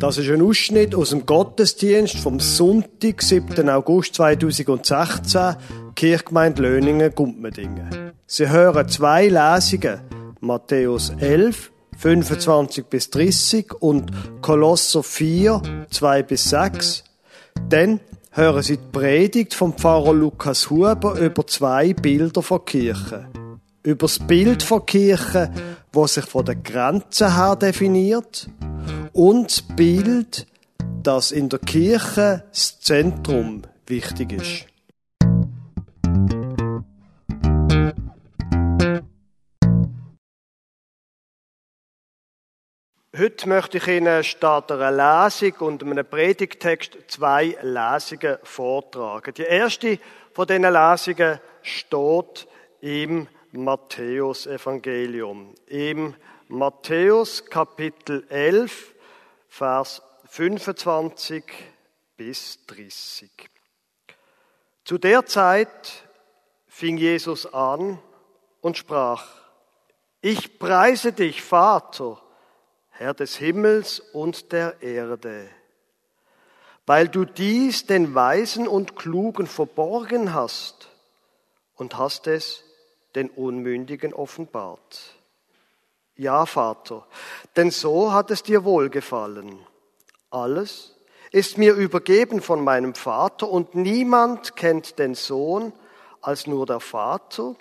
Das ist ein Ausschnitt aus dem Gottesdienst vom Sonntag, 7. August 2016, Kirchgemeinde Löningen, Gumpmendingen. Sie hören zwei Lesungen, Matthäus 11, 25 bis 30 und Kolosser 4, 2 bis 6. Dann hören Sie die Predigt vom Pfarrer Lukas Huber über zwei Bilder von Kirche. Über das Bild von Kirche, wo sich von der Grenze her definiert und das Bild, dass in der Kirche das Zentrum wichtig ist. Heute möchte ich Ihnen statt einer Lesung und einem Predigtext zwei Lesungen vortragen. Die erste von diesen Lesungen steht im Matthäus-Evangelium. Im Matthäus Kapitel 11, Vers 25 bis 30. Zu der Zeit fing Jesus an und sprach, ich preise dich, Vater, Herr des Himmels und der Erde, weil du dies den Weisen und Klugen verborgen hast und hast es den Unmündigen offenbart. Ja, Vater, denn so hat es dir wohlgefallen. Alles ist mir übergeben von meinem Vater und niemand kennt den Sohn als nur der Vater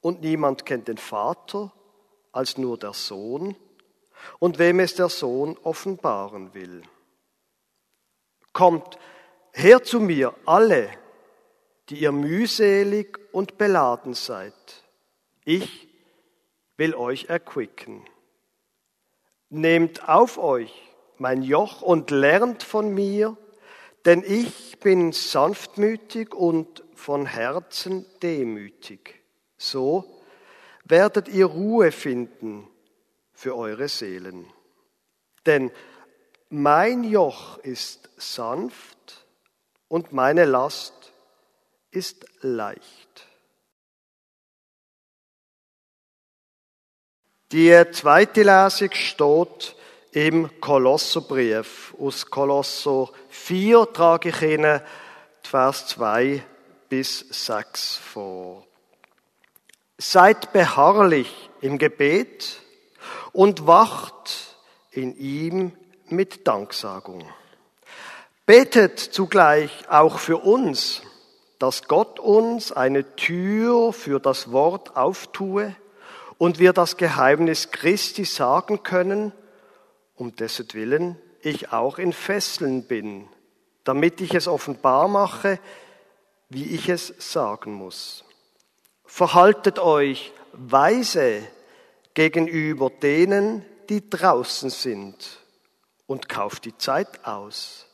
und niemand kennt den Vater als nur der Sohn und wem es der Sohn offenbaren will. Kommt her zu mir alle, die ihr mühselig und beladen seid. Ich will euch erquicken. Nehmt auf euch mein Joch und lernt von mir, denn ich bin sanftmütig und von Herzen demütig. So werdet ihr Ruhe finden für eure Seelen. Denn mein Joch ist sanft und meine Last ist leicht. Die zweite Lesung steht im Kolosserbrief. Aus Kolosser 4 trage ich Ihnen Vers 2 bis 6 vor. Seid beharrlich im Gebet und wacht in ihm mit Danksagung. Betet zugleich auch für uns, dass Gott uns eine Tür für das Wort auftue, und wir das Geheimnis Christi sagen können, um dessen Willen ich auch in Fesseln bin, damit ich es offenbar mache, wie ich es sagen muss. Verhaltet euch weise gegenüber denen, die draußen sind und kauft die Zeit aus.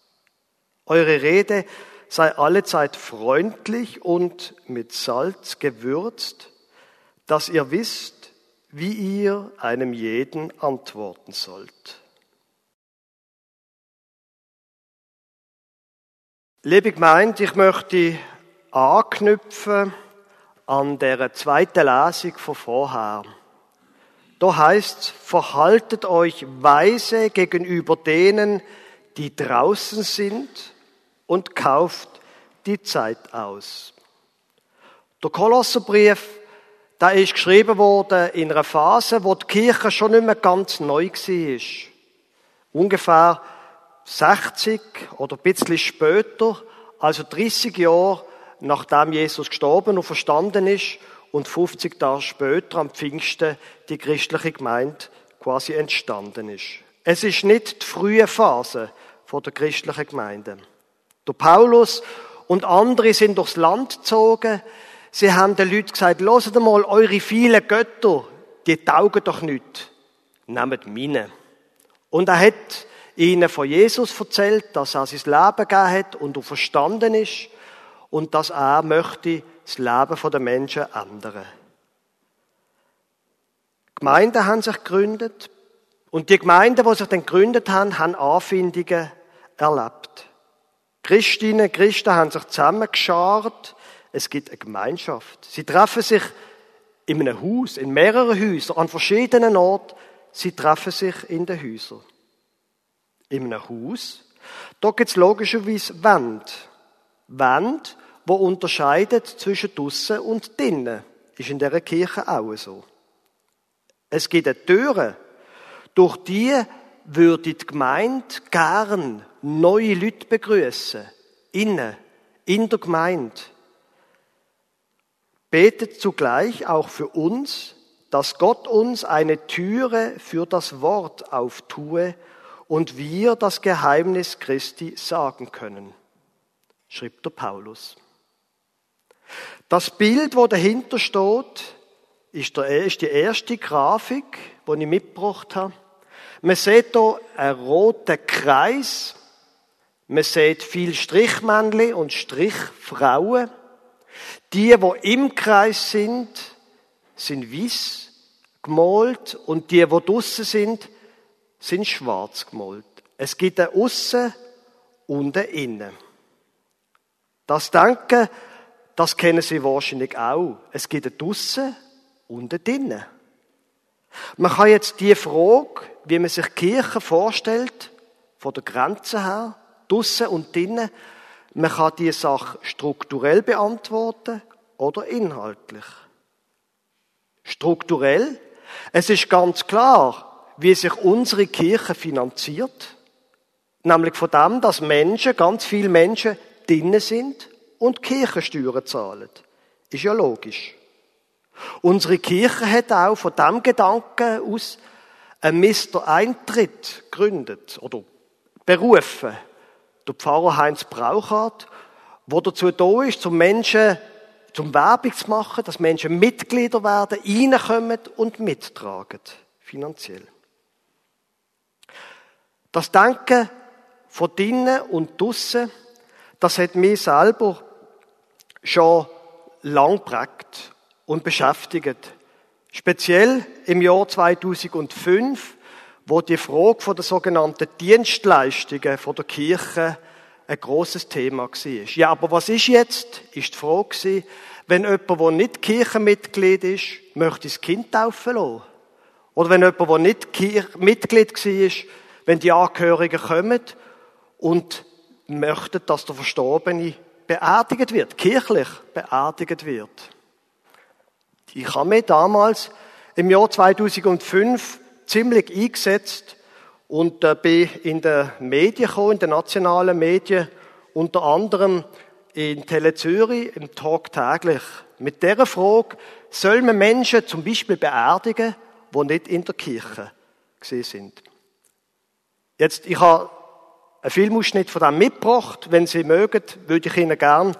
Eure Rede sei allezeit freundlich und mit Salz gewürzt, dass ihr wisst, wie ihr einem jeden antworten sollt. Liebe Gemeinde, ich möchte anknüpfen an der zweiten Lesung von vorher. Da heißt verhaltet euch weise gegenüber denen, die draußen sind und kauft die Zeit aus. Der Kolosserbrief da ist geschrieben worden in einer Phase, wo die Kirche schon nicht mehr ganz neu war. Ungefähr 60 oder ein bisschen später, also 30 Jahre nachdem Jesus gestorben und verstanden ist und 50 Tage später am Pfingsten die christliche Gemeinde quasi entstanden ist. Es ist nicht die frühe Phase der christlichen Gemeinde. Der Paulus und andere sind durchs Land gezogen, Sie haben den Leuten gesagt, hört mal, eure vielen Götter, die taugen doch nicht. Nehmt meine. Und er hat ihnen von Jesus erzählt, dass er sein Leben gegeben hat und er verstanden ist und dass er möchte das Leben der Menschen ändern. Gemeinden haben sich gegründet und die Gemeinden, die sich dann gegründet haben, haben Anfindungen erlebt. Christinnen, Christen haben sich zusammengeschart es gibt eine Gemeinschaft. Sie treffen sich in einem Haus, in mehreren Häusern, an verschiedenen Orten. Sie treffen sich in den Häusern. In einem Haus, da gibt es logischerweise Wände. Wände, wo unterscheidet zwischen draussen und drinnen. Ist in dieser Kirche auch so. Es gibt eine Türe, durch die würde die Gemeinde gern neue Leute begrüßen. Innen, in der Gemeinde. Betet zugleich auch für uns, dass Gott uns eine Türe für das Wort auftue und wir das Geheimnis Christi sagen können, schrieb der Paulus. Das Bild, wo dahinter steht, ist, die erste Grafik, die ich mitgebracht habe. Man sieht hier einen roten Kreis. Man sieht viel Strichmännchen und Strichfrauen. Die, die im Kreis sind, sind weiß gemalt und die, die draussen sind, sind schwarz gemalt. Es gibt ein Aussen und ein Innen. Das Denken, das kennen Sie wahrscheinlich auch. Es gibt ein Draussen und ein Drinnen. Man kann jetzt die Frage, wie man sich Kirche vorstellt, von der Grenze her, draussen und drinnen, man kann die Sache strukturell beantworten oder inhaltlich. Strukturell, es ist ganz klar, wie sich unsere Kirche finanziert, nämlich von dem, dass Menschen, ganz viele Menschen drinnen sind und Kirchensteuern zahlen. Ist ja logisch. Unsere Kirche hat auch von dem Gedanken aus ein Mr. Eintritt gegründet oder berufen. Der Pfarrer Heinz Brauchart, wo dazu da ist, zum Menschen, zum Werbung zu machen, dass Menschen Mitglieder werden, reinkommen und mittragen. Finanziell. Das Denken von drinnen und draussen, das hat mich selber schon lang prägt und beschäftigt. Speziell im Jahr 2005, wo die Frage von der sogenannten Dienstleistungen von der Kirche ein großes Thema war. Ja, aber was ist jetzt? Ist die Frage wenn jemand, der nicht Kirchenmitglied ist, möchte das Kind taufen lassen? Oder wenn jemand, der nicht Mitglied war, wenn die Angehörigen kommen und möchten, dass der Verstorbene beerdigt wird, kirchlich beerdigt wird. Ich habe mich damals im Jahr 2005 ziemlich eingesetzt und äh, bin in den Medien gekommen, in den nationalen Medien, unter anderem in Tele Zürich, im Talk täglich, mit der Frage, soll man Menschen zum Beispiel beerdigen, die nicht in der Kirche gesehen sind? Jetzt, ich habe einen Filmausschnitt von dem mitgebracht. Wenn Sie mögen, würde ich Ihnen gerne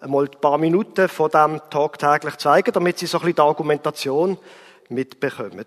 einmal ein paar Minuten von dem Tag täglich zeigen, damit Sie so ein bisschen die Argumentation mitbekommen.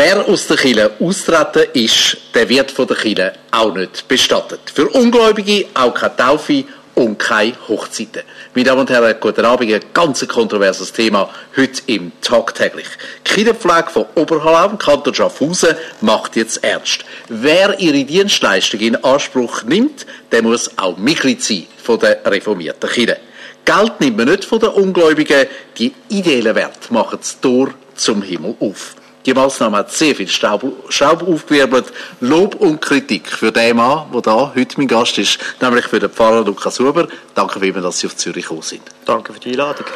Wer aus der Kille austreten ist, der wird von der Kille auch nicht bestattet. Für Ungläubige auch keine Taufe und keine Hochzeiten. Meine Damen und Herren, guten Abend. Ein ganz kontroverses Thema heute im Tagtäglich. Kinderpflege von Oberhallau, Kanton Schaffhausen, macht jetzt ernst. Wer ihre Dienstleistung in Anspruch nimmt, der muss auch Mitglied sein von der reformierten Kirche. Geld nimmt man nicht von den Ungläubigen, die ideellen Werte machen das Tor zum Himmel auf. Die Maßnahme hat sehr viel Staub, Staub aufgewirbelt. Lob und Kritik für den Mann, der da heute mein Gast ist, nämlich für den Pfarrer Lukas Huber. Danke vielmals, dass Sie auf Zürich gekommen sind. Danke für die Einladung.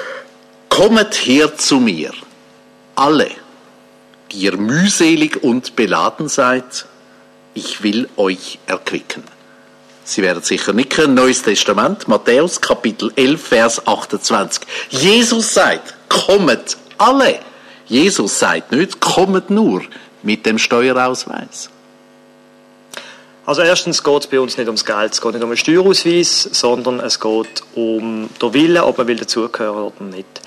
Kommt her zu mir, alle, die ihr mühselig und beladen seid, ich will euch erquicken. Sie werden sicher nicken, Neues Testament, Matthäus Kapitel 11, Vers 28. Jesus sagt, kommet alle, Jesus sagt nicht, kommt nur mit dem Steuerausweis. Also erstens geht es bei uns nicht ums Geld, es geht nicht um einen Steuerausweis, sondern es geht um den Willen, ob man will dazugehören oder nicht.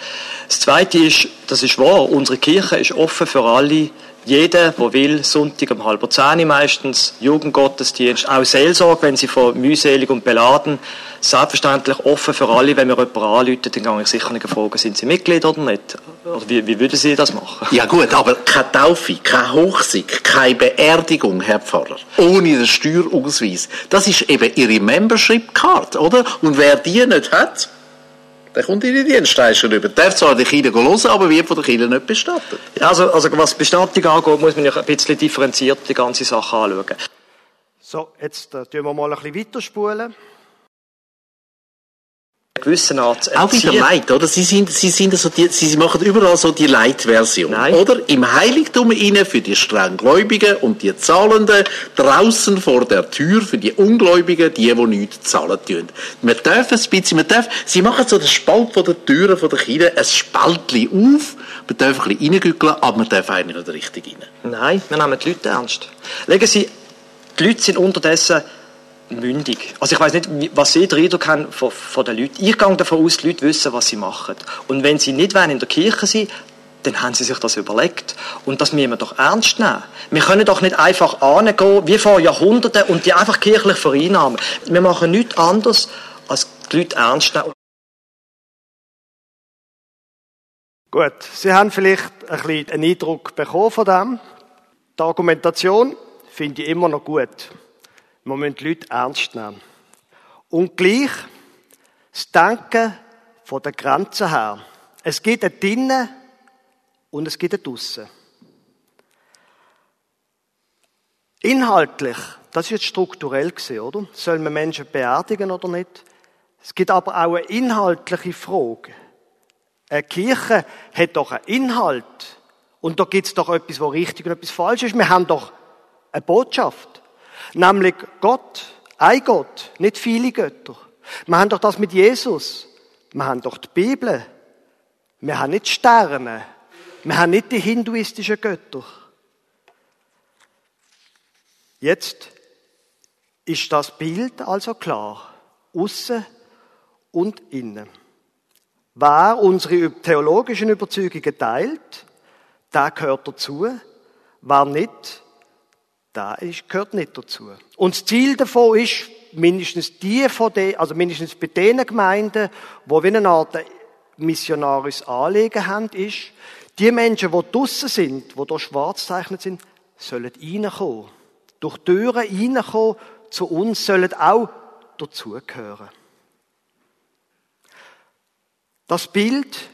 Das Zweite ist, Das ist wahr. Unsere Kirche ist offen für alle. Jeder, der will, Sonntag um halb zehn meistens, Jugendgottesdienst, auch Seelsorge, wenn sie von mühselig und beladen, selbstverständlich offen für alle. Wenn mir jemand anruft, dann kann ich sicher nicht fragen, sind Sie Mitglied oder nicht? Oder wie, wie würden Sie das machen? Ja gut, aber keine Taufe, keine Hochsieg, keine Beerdigung, Herr Pfarrer, ohne den Steuerausweis. Das ist eben Ihre Membership Card, oder? Und wer die nicht hat, der kommt in die Dienstleistung über. Darf zwar die Kinder hören, aber wird von den Kindern nicht bestattet. Ja, also, also was Bestattung angeht, muss man ja ein bisschen differenziert die ganze Sache anschauen. So, jetzt äh, tun wir mal ein bisschen weiterspulen. Gewissen Art Auch wieder Leid, oder? Sie sind, sie sind so die, sie machen überall so die Leitversion, oder? Im Heiligtum innen für die strenggläubigen und die Zahlenden, draußen vor der Tür für die Ungläubigen, die, die nichts zahlen tun. Wir dürfen ein bisschen, wir dürfen, sie machen so den Spalt von der Türen von der Kirche, ein Spaltli auf, wir dürfen ein bisschen reingückeln, aber wir dürfen eigentlich nicht richtig rein. Nein, wir nehmen die Leute ernst. Legen Sie, die Leute sind unterdessen mündig. Also ich weiß nicht, was Sie den Eindruck haben von, von den Leuten. Ich gehe davon aus, die Leute wissen, was sie machen. Und wenn sie nicht wollen in der Kirche sind, dann haben sie sich das überlegt. Und das müssen wir doch ernst nehmen. Wir können doch nicht einfach angehen, wie vor Jahrhunderten, und die einfach kirchlich vereinnahmen. Wir machen nichts anderes, als die Leute ernst nehmen. Gut, Sie haben vielleicht ein bisschen einen Eindruck bekommen von dem. Die Argumentation finde ich immer noch gut. Wir müssen die Leute ernst nehmen. Und gleich das Denken von der Grenze her. Es geht ein drinnen und es geht ein draussen. Inhaltlich, das ist jetzt strukturell gesehen, oder? Sollen wir Menschen beerdigen oder nicht? Es gibt aber auch eine inhaltliche Frage. Eine Kirche hat doch einen Inhalt. Und da gibt es doch etwas, was richtig und etwas falsch ist. Wir haben doch eine Botschaft. Nämlich Gott, ein Gott, nicht viele Götter. Wir haben doch das mit Jesus. Wir haben doch die Bibel. Wir haben nicht Sterne. Wir haben nicht die hinduistischen Götter. Jetzt ist das Bild also klar. Aussen und innen. Wer unsere theologischen Überzeugungen teilt, der gehört dazu. Wer nicht, ist, gehört nicht dazu. Und das Ziel davon ist, mindestens die von den, also mindestens bei den Gemeinden, wo wir eine Art missionarisches Anliegen haben, ist, die Menschen, die draussen sind, die hier schwarz gezeichnet sind, sollen reinkommen. Durch Türen reinkommen zu uns, sollen auch dazugehören. Das Bild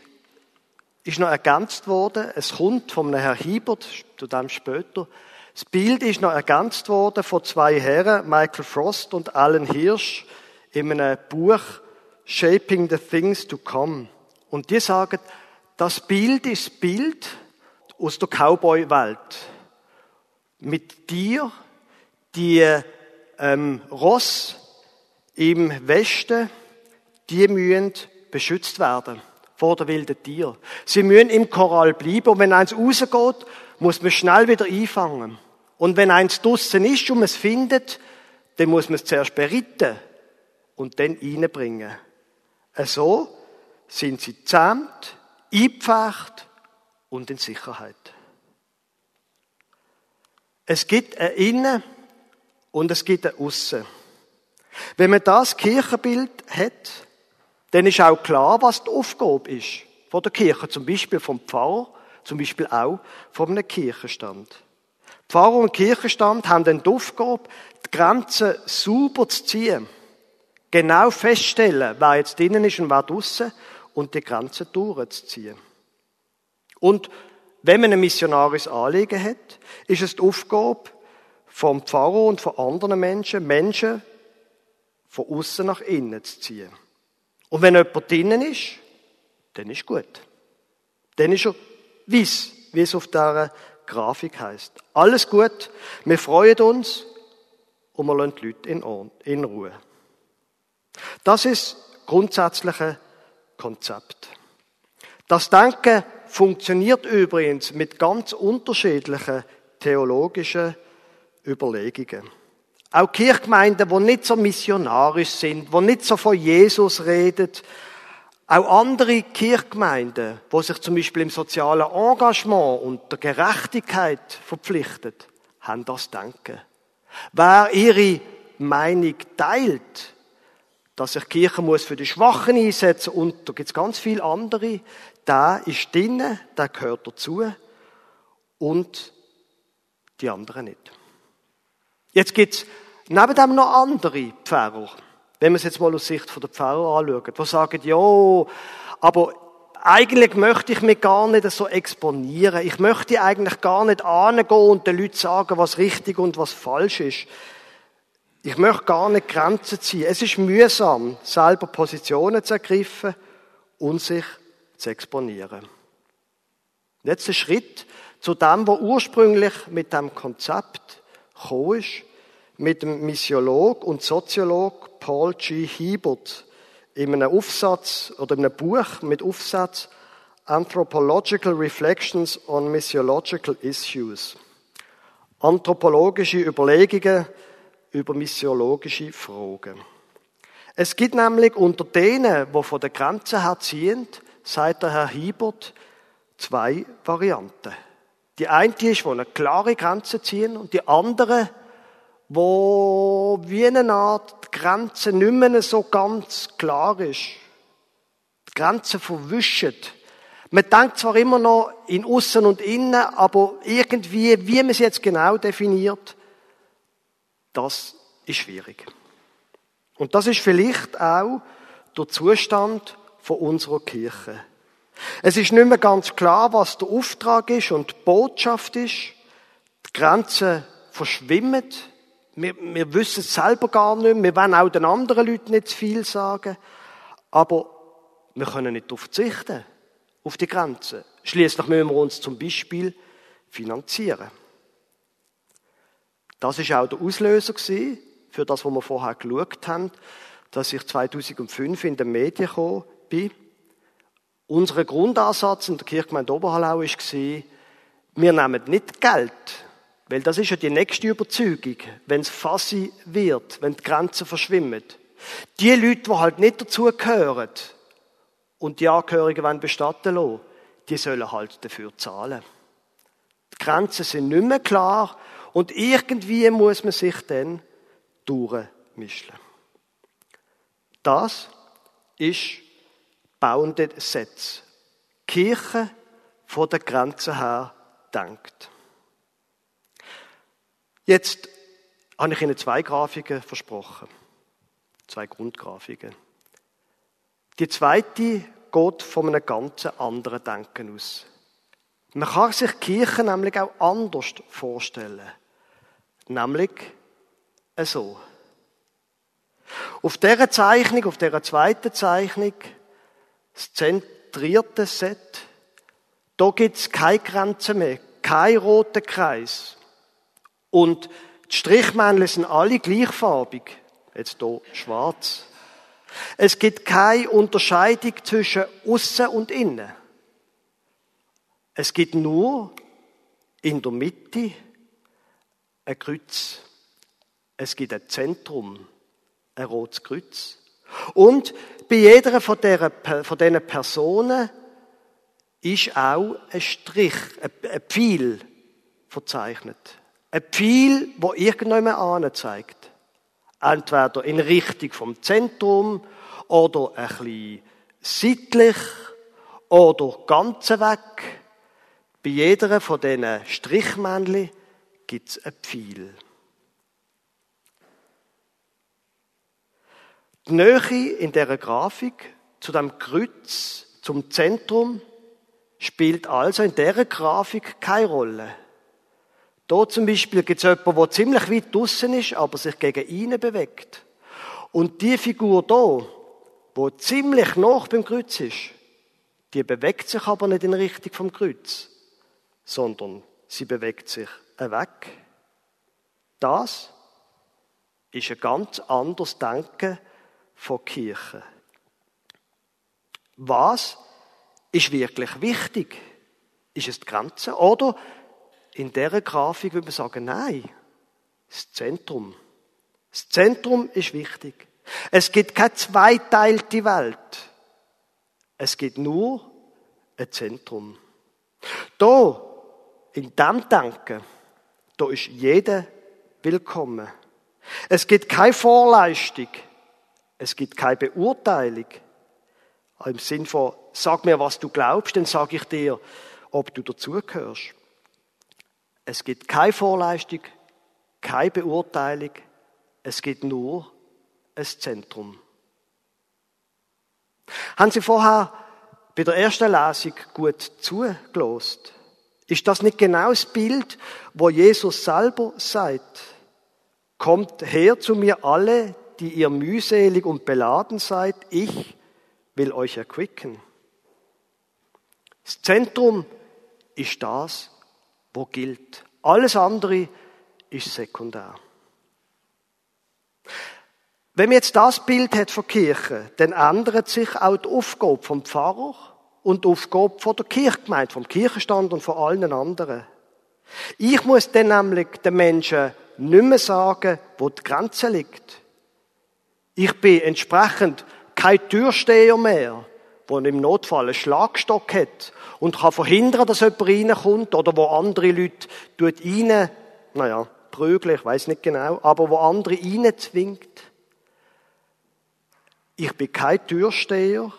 ist noch ergänzt worden. Es kommt von einem Herrn Hiebert, zu dem später. Das Bild ist noch ergänzt worden von zwei Herren, Michael Frost und Alan Hirsch, in einem Buch Shaping the Things to Come. Und die sagen, das Bild ist das Bild aus der Cowboy-Welt. Mit dir, die ähm, Ross im Westen, die müssen beschützt werden vor der wilden Tier. Sie müssen im Korall bleiben und wenn eins rausgeht, muss man schnell wieder einfangen. Und wenn eins draussen ist und man es findet, dann muss man es zuerst beritten und dann reinbringen. So sind sie zähmt, eingepfercht und in Sicherheit. Es gibt ein Innen und es gibt ein Aussen. Wenn man das Kirchenbild hat, dann ist auch klar, was die Aufgabe ist von der Kirche, zum Beispiel vom Pfarrer, zum Beispiel auch von einem Kirchenstand. Pfarrer und Kirchenstand haben die Aufgabe, die Grenzen sauber zu ziehen. Genau feststellen, wer jetzt drinnen ist und wer draussen und die Grenzen durchzuziehen. Und wenn man ein missionarisches Anliegen hat, ist es die Aufgabe vom Pfarrer und von anderen Menschen, Menschen von außen nach innen zu ziehen. Und wenn jemand drinnen ist, dann ist gut. Dann ist er weiss, wie es auf dieser Grafik heißt. Alles gut, wir freuen uns und wir lassen die Leute in Ruhe. Das ist das grundsätzliche Konzept. Das Denken funktioniert übrigens mit ganz unterschiedlichen theologischen Überlegungen. Auch Kirchgemeinden, die nicht so missionarisch sind, die nicht so von Jesus reden, Auch andere Kirchgemeinden, wo sich zum Beispiel im sozialen Engagement und der Gerechtigkeit verpflichtet, haben das Denken. Wer ihre Meinung teilt, dass sich die Kirche muss für die Schwachen einsetzen und da gibt es ganz viele andere, der ist drinnen, der gehört dazu und die anderen nicht. Jetzt gibt es neben dem noch andere Pfarrer, wenn wir es jetzt mal aus Sicht der Pfarrer anschauen, die sagen, ja, aber eigentlich möchte ich mich gar nicht so exponieren. Ich möchte eigentlich gar nicht angehen und den Leuten sagen, was richtig und was falsch ist. Ich möchte gar nicht Grenzen ziehen. Es ist mühsam, selber Positionen zu ergreifen und sich zu exponieren. Jetzt ein Schritt zu dem, was ursprünglich mit dem Konzept gekommen ist, mit dem Missiolog und Soziolog Paul G. Hiebert in einem Aufsatz oder in einem Buch mit Aufsatz Anthropological Reflections on Missiological Issues. Anthropologische Überlegungen über missiologische Fragen. Es gibt nämlich unter denen, die von der Grenze her ziehen, sagt der Herr Hiebert, zwei Varianten. Die eine ist, wo eine klare Grenze ziehen und die andere, wo wie eine Art Grenze nicht mehr so ganz klar ist. Die Grenze verwischen. Man denkt zwar immer noch in Aussen und Innen, aber irgendwie, wie man es jetzt genau definiert, das ist schwierig. Und das ist vielleicht auch der Zustand von unserer Kirche. Es ist nicht mehr ganz klar, was der Auftrag ist und die Botschaft ist. Die Grenzen verschwimmen. Wir, wir wissen es selber gar nicht mehr. Wir wollen auch den anderen Leuten nicht zu viel sagen. Aber wir können nicht darauf verzichten, auf die Grenzen. Schließlich müssen wir uns zum Beispiel finanzieren. Das ist auch der Auslöser für das, was wir vorher geschaut haben, dass ich 2005 in den Medien gekommen bin. Unser Grundansatz in der Kirchgemeinde Oberhallau war, wir nehmen nicht Geld, weil das ist ja die nächste Überzeugung, wenn es fassi wird, wenn die Grenzen verschwimmen. Die Leute, die halt nicht dazugehören und die Angehörigen wollen bestatten lassen, die sollen halt dafür zahlen. Die Grenzen sind nicht mehr klar und irgendwie muss man sich dann durchmischen. Das ist Bounded Sets. Kirche von der Grenze her denkt. Jetzt habe ich Ihnen zwei Grafiken versprochen. Zwei Grundgrafiken. Die zweite geht von einem ganz anderen Denken aus. Man kann sich Kirche nämlich auch anders vorstellen. Nämlich so. Auf dieser Zeichnung, auf dieser zweiten Zeichnung, das zentrierte Set, da gibt es keine Grenzen mehr, kein roter Kreis. Und die Strichmännchen sind alle gleichfarbig. Jetzt hier schwarz. Es gibt keine Unterscheidung zwischen außen und innen. Es gibt nur in der Mitte ein Kreuz. Es gibt ein Zentrum, ein rotes Kreuz. Und bei jeder von, der, von diesen Personen ist auch ein Strich, ein Pfeil verzeichnet. Ein Pfeil, wo irgendjemand anzeigt. Entweder in Richtung vom Zentrum oder ein bisschen seitlich oder ganz weg. Bei jeder von diesen Strichmännchen gibt es ein Pfeil. Die Nähe in der Grafik zu dem Kreuz, zum Zentrum, spielt also in der Grafik keine Rolle. Da zum Beispiel gibt es jemanden, der ziemlich weit draussen ist, aber sich gegen ihn bewegt. Und die Figur da, wo ziemlich noch beim Kreuz ist, die bewegt sich aber nicht in Richtung vom Kreuz sondern sie bewegt sich weg. Das ist ein ganz anderes Denken von Kirche. Was ist wirklich wichtig? Ist es die Grenze? Oder in dieser Grafik würde man sagen, nein, das Zentrum. Das Zentrum ist wichtig. Es gibt keine zweiteilte Welt. Es gibt nur ein Zentrum. Da, in dem Denken, da ist jeder willkommen. Es gibt keine Vorleistung. Es gibt keine Beurteilung. Im Sinn von, sag mir, was du glaubst, dann sage ich dir, ob du dazugehörst. Es gibt keine Vorleistung, keine Beurteilung. Es gibt nur ein Zentrum. Haben Sie vorher bei der ersten Lesung gut zugelost? Ist das nicht genau das Bild, wo Jesus selber sagt? Kommt her zu mir alle, die ihr mühselig und beladen seid, ich will euch erquicken. Das Zentrum ist das, wo gilt. Alles andere ist sekundär. Wenn man jetzt das Bild hat von Kirche, dann ändert sich auch die Aufgabe vom Pfarrer und die Aufgabe von der Kirchgemeinde, vom Kirchenstand und von allen anderen. Ich muss dann nämlich den Menschen nicht mehr sagen, wo die Grenze liegt. Ich bin entsprechend kein Türsteher mehr, der im Notfall einen Schlagstock hat und kann verhindern, dass jemand reinkommt oder wo andere Leute rein, naja, prügeln, ich weiß nicht genau, aber wo andere reinzwingt. Ich bin kein Türsteher.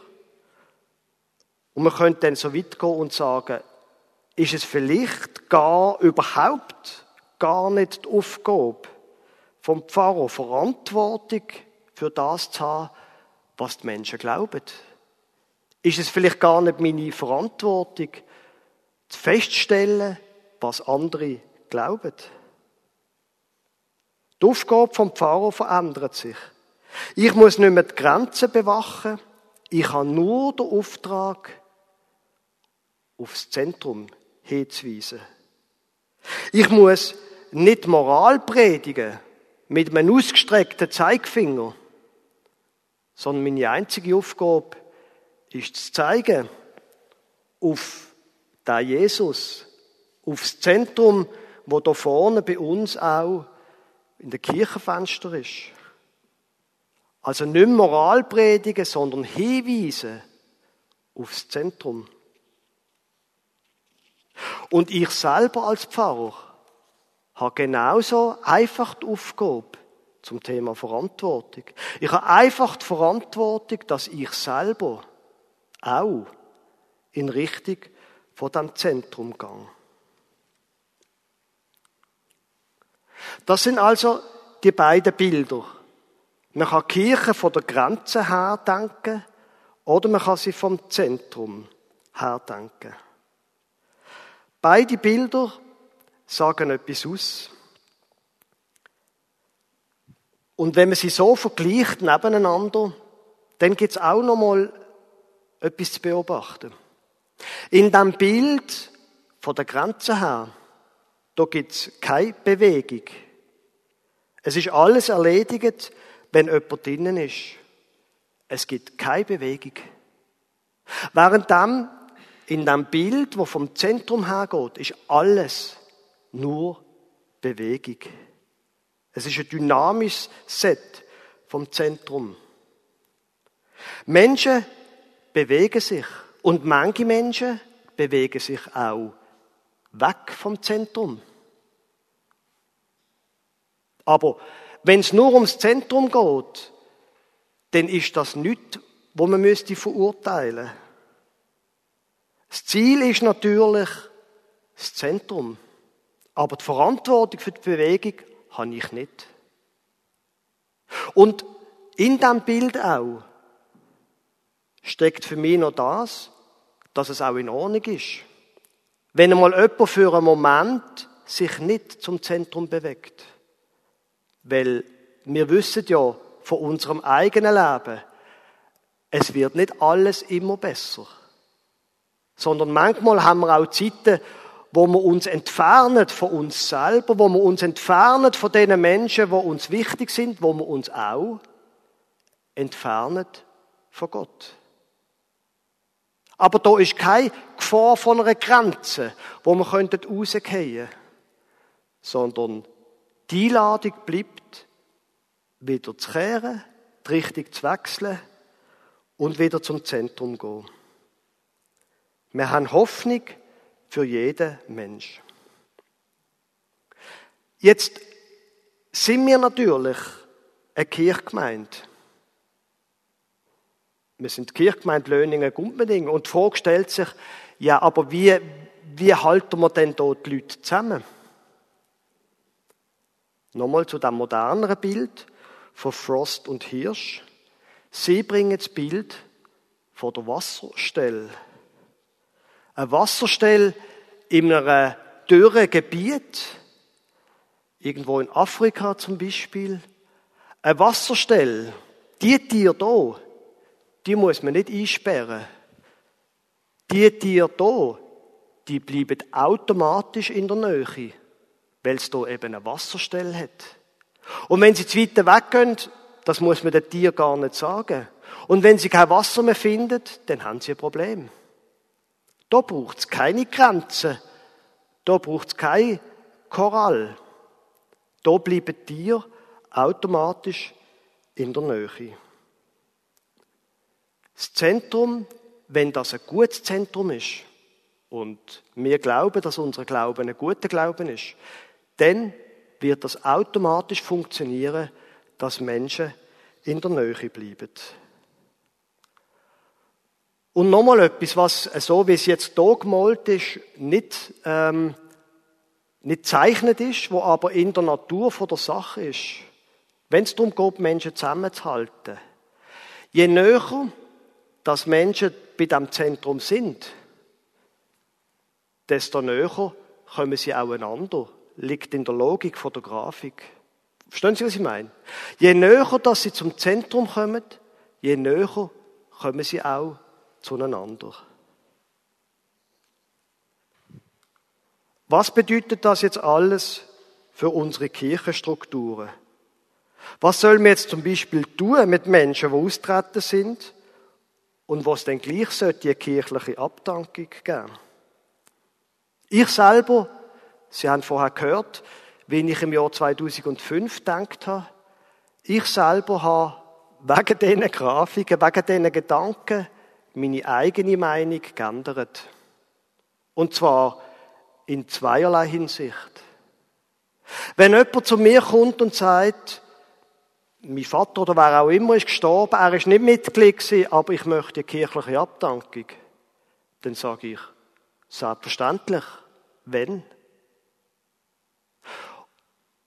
Und man könnte dann so weit gehen und sagen, ist es vielleicht gar überhaupt gar nicht die Aufgabe vom Pfarrer, Verantwortung für das zu haben, was die Menschen glauben? Ist es vielleicht gar nicht meine Verantwortung, zu feststellen, was andere glauben? Die Aufgabe vom Pfarrer verändert sich. Ich muss nicht mehr die Grenzen bewachen. Ich habe nur den Auftrag, aufs Zentrum hinzuweisen. Ich muss nicht Moral predigen mit einem ausgestreckten Zeigefinger, sondern meine einzige Aufgabe ist zu zeigen auf da Jesus, aufs Zentrum, wo da vorne bei uns auch in der Kirchenfenster ist. Also nicht Moral predigen, sondern hinweisen aufs Zentrum. Und ich selber als Pfarrer habe genauso einfach die Aufgabe zum Thema Verantwortung. Ich habe einfach die Verantwortung, dass ich selber auch in Richtung von dem Zentrum gehe. Das sind also die beiden Bilder man kann Kirche von der Grenze her denken oder man kann sie vom Zentrum her denken. Beide Bilder sagen etwas aus. Und wenn man sie so vergleicht nebeneinander, dann gibt es auch noch mal etwas zu beobachten. In dem Bild von der Grenze her, da gibt es keine Bewegung. Es ist alles erledigt, wenn jemand drinnen ist. Es gibt keine Bewegung. Während dem, in dem Bild, wo vom Zentrum hergeht, ist alles nur Bewegung. Es ist ein dynamisches Set vom Zentrum. Menschen bewegen sich und manche Menschen bewegen sich auch weg vom Zentrum. Aber wenn es nur ums Zentrum geht, dann ist das nichts, wo man müsste verurteilen. Das Ziel ist natürlich das Zentrum. Aber die Verantwortung für die Bewegung habe ich nicht. Und in diesem Bild auch steckt für mich noch das, dass es auch in Ordnung ist. Wenn einmal jemand für einen Moment sich nicht zum Zentrum bewegt. Weil wir wissen ja von unserem eigenen Leben, es wird nicht alles immer besser. Sondern manchmal haben wir auch Zeiten, wo wir uns entfernen von uns selber, wo wir uns entfernen von den Menschen, wo uns wichtig sind, wo wir uns auch entfernen von Gott. Aber da ist keine Gefahr von einer Grenze, wo wir rausgehen könnten, sondern die Einladung bleibt, wieder zu kehren, die Richtung zu wechseln und wieder zum Zentrum zu gehen. Wir haben Hoffnung für jeden Mensch. Jetzt sind wir natürlich eine Kirchgemeinde. Wir sind Kirchgemeinde Löningen-Gumpending und die Frage stellt sich, ja, aber wie, wie halten wir denn dort die Leute zusammen? Nochmal zu dem moderneren Bild von Frost und Hirsch. Sie bringen das Bild von der Wasserstelle. Eine Wasserstelle in einem dürren Gebiet, irgendwo in Afrika zum Beispiel. Eine Wasserstelle, die Tiere hier, die muss man nicht einsperren. Die Tiere hier, die bleiben automatisch in der Nähe, weil es hier eben eine Wasserstelle hat. Und wenn sie zu weit weggehen, das muss man den Tieren gar nicht sagen. Und wenn sie kein Wasser mehr finden, dann haben sie ein Problem. Da braucht es keine Grenzen. Da braucht es kein Korall. Da bleiben Tiere automatisch in der Nähe. Das Zentrum, wenn das ein gutes Zentrum ist, und wir glauben, dass unser Glauben ein guter Glauben ist, dann wird das automatisch funktionieren, dass Menschen in der Nähe bleiben. Und nochmal etwas, was so wie es jetzt hier gemalt ist, nicht, ähm, nicht zeichnet ist, wo aber in der Natur von der Sache ist. Wenn es darum geht, Menschen zusammenzuhalten. Je näher, dass Menschen bei diesem Zentrum sind, desto näher kommen sie aufeinander. Liegt in der Logik von der Grafik. Verstehen Sie, was ich meine? Je näher, dass sie zum Zentrum kommen, je näher kommen sie auch zueinander. Was bedeutet das jetzt alles für unsere Kirchenstrukturen? Was sollen wir jetzt zum Beispiel tun mit Menschen, die austreten sind und was denn gleich sollte die kirchliche Abdankung geben? Ich selber, Sie haben vorher gehört, wie ich im Jahr 2005 gedacht habe, ich selber habe wegen diesen Grafiken, wegen diesen Gedanken meine eigene Meinung geändert. Und zwar in zweierlei Hinsicht. Wenn jemand zu mir kommt und sagt, mein Vater oder wer auch immer ist gestorben, er ist nicht Mitglied gewesen, aber ich möchte kirchliche Abdankung, dann sage ich, selbstverständlich, wenn.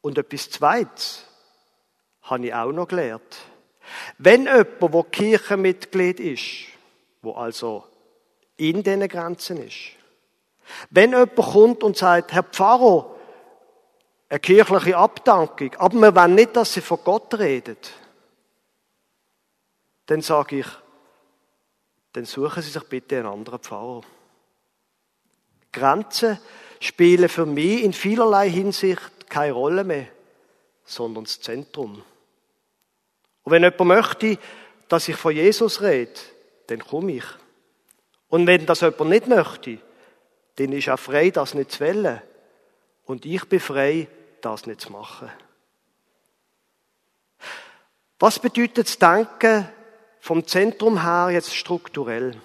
Und etwas Zweites habe ich auch noch gelernt. Wenn jemand, der Kirchenmitglied ist, wo also in diesen Grenzen ist. Wenn jemand kommt und sagt, Herr Pfarrer, eine kirchliche Abdankung, aber wir wollen nicht, dass sie von Gott redet, dann sage ich, dann suchen Sie sich bitte einen anderen Pfarrer. Grenzen spielen für mich in vielerlei Hinsicht keine Rolle mehr, sondern das Zentrum. Und wenn jemand möchte, dass ich von Jesus rede, dann komme ich. Und wenn das jemand nicht möchte, dann ist er frei, das nicht zu wählen. Und ich bin frei, das nicht zu machen. Was bedeutet das Denken vom Zentrum her jetzt strukturell?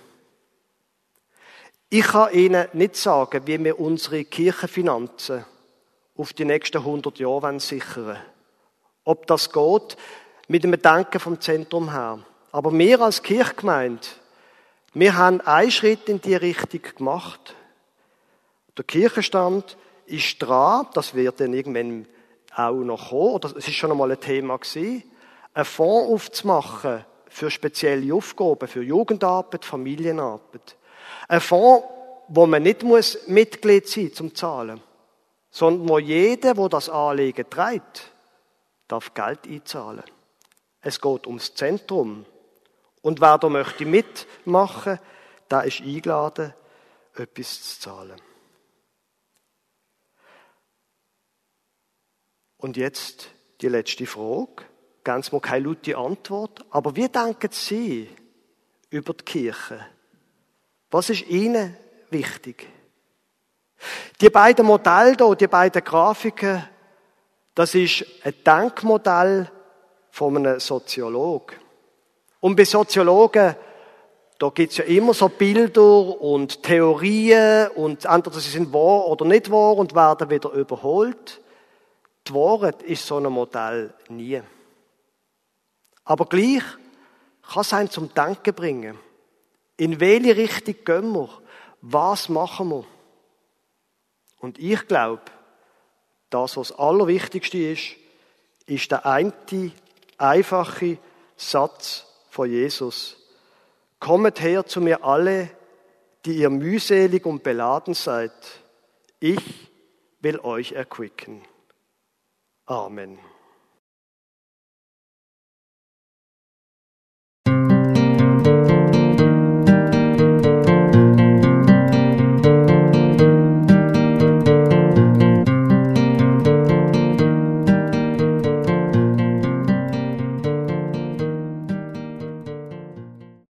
Ich kann Ihnen nicht sagen, wie wir unsere Kirchenfinanzen auf die nächsten 100 Jahre sichern. Ob das geht mit dem Denken vom Zentrum her. Aber wir als Kirchgemeinde, wir haben einen Schritt in die Richtung gemacht. Der Kirchenstand ist dran, das wird dann irgendwann auch noch kommen, oder es ist schon einmal ein Thema gewesen, einen Fonds aufzumachen für spezielle Aufgaben, für Jugendarbeit, Familienarbeit. Ein Fonds, wo man nicht muss Mitglied sein muss, zum Zahlen, sondern wo jeder, wo das Anliegen trägt, darf Geld einzahlen. Es geht ums Zentrum. Und wer da möchte mitmachen, der ist eingeladen, etwas zu zahlen. Und jetzt die letzte Frage. Ganz mal keine laute Antwort. Aber wie denken Sie über die Kirche? Was ist Ihnen wichtig? Die beiden Modelle hier, die beiden Grafiken, das ist ein Denkmodell von einem Soziologen. Und bei Soziologen, da gibt's ja immer so Bilder und Theorien und entweder sie sind wahr oder nicht wahr und werden wieder überholt. Wahrheit ist so ein Modell nie. Aber gleich kann es einen zum Denken bringen. In welche Richtung gehen wir? Was machen wir? Und ich glaube, das, was das Allerwichtigste ist, ist der eine einfache Satz von Jesus. Kommet her zu mir alle, die ihr mühselig und beladen seid. Ich will euch erquicken. Amen.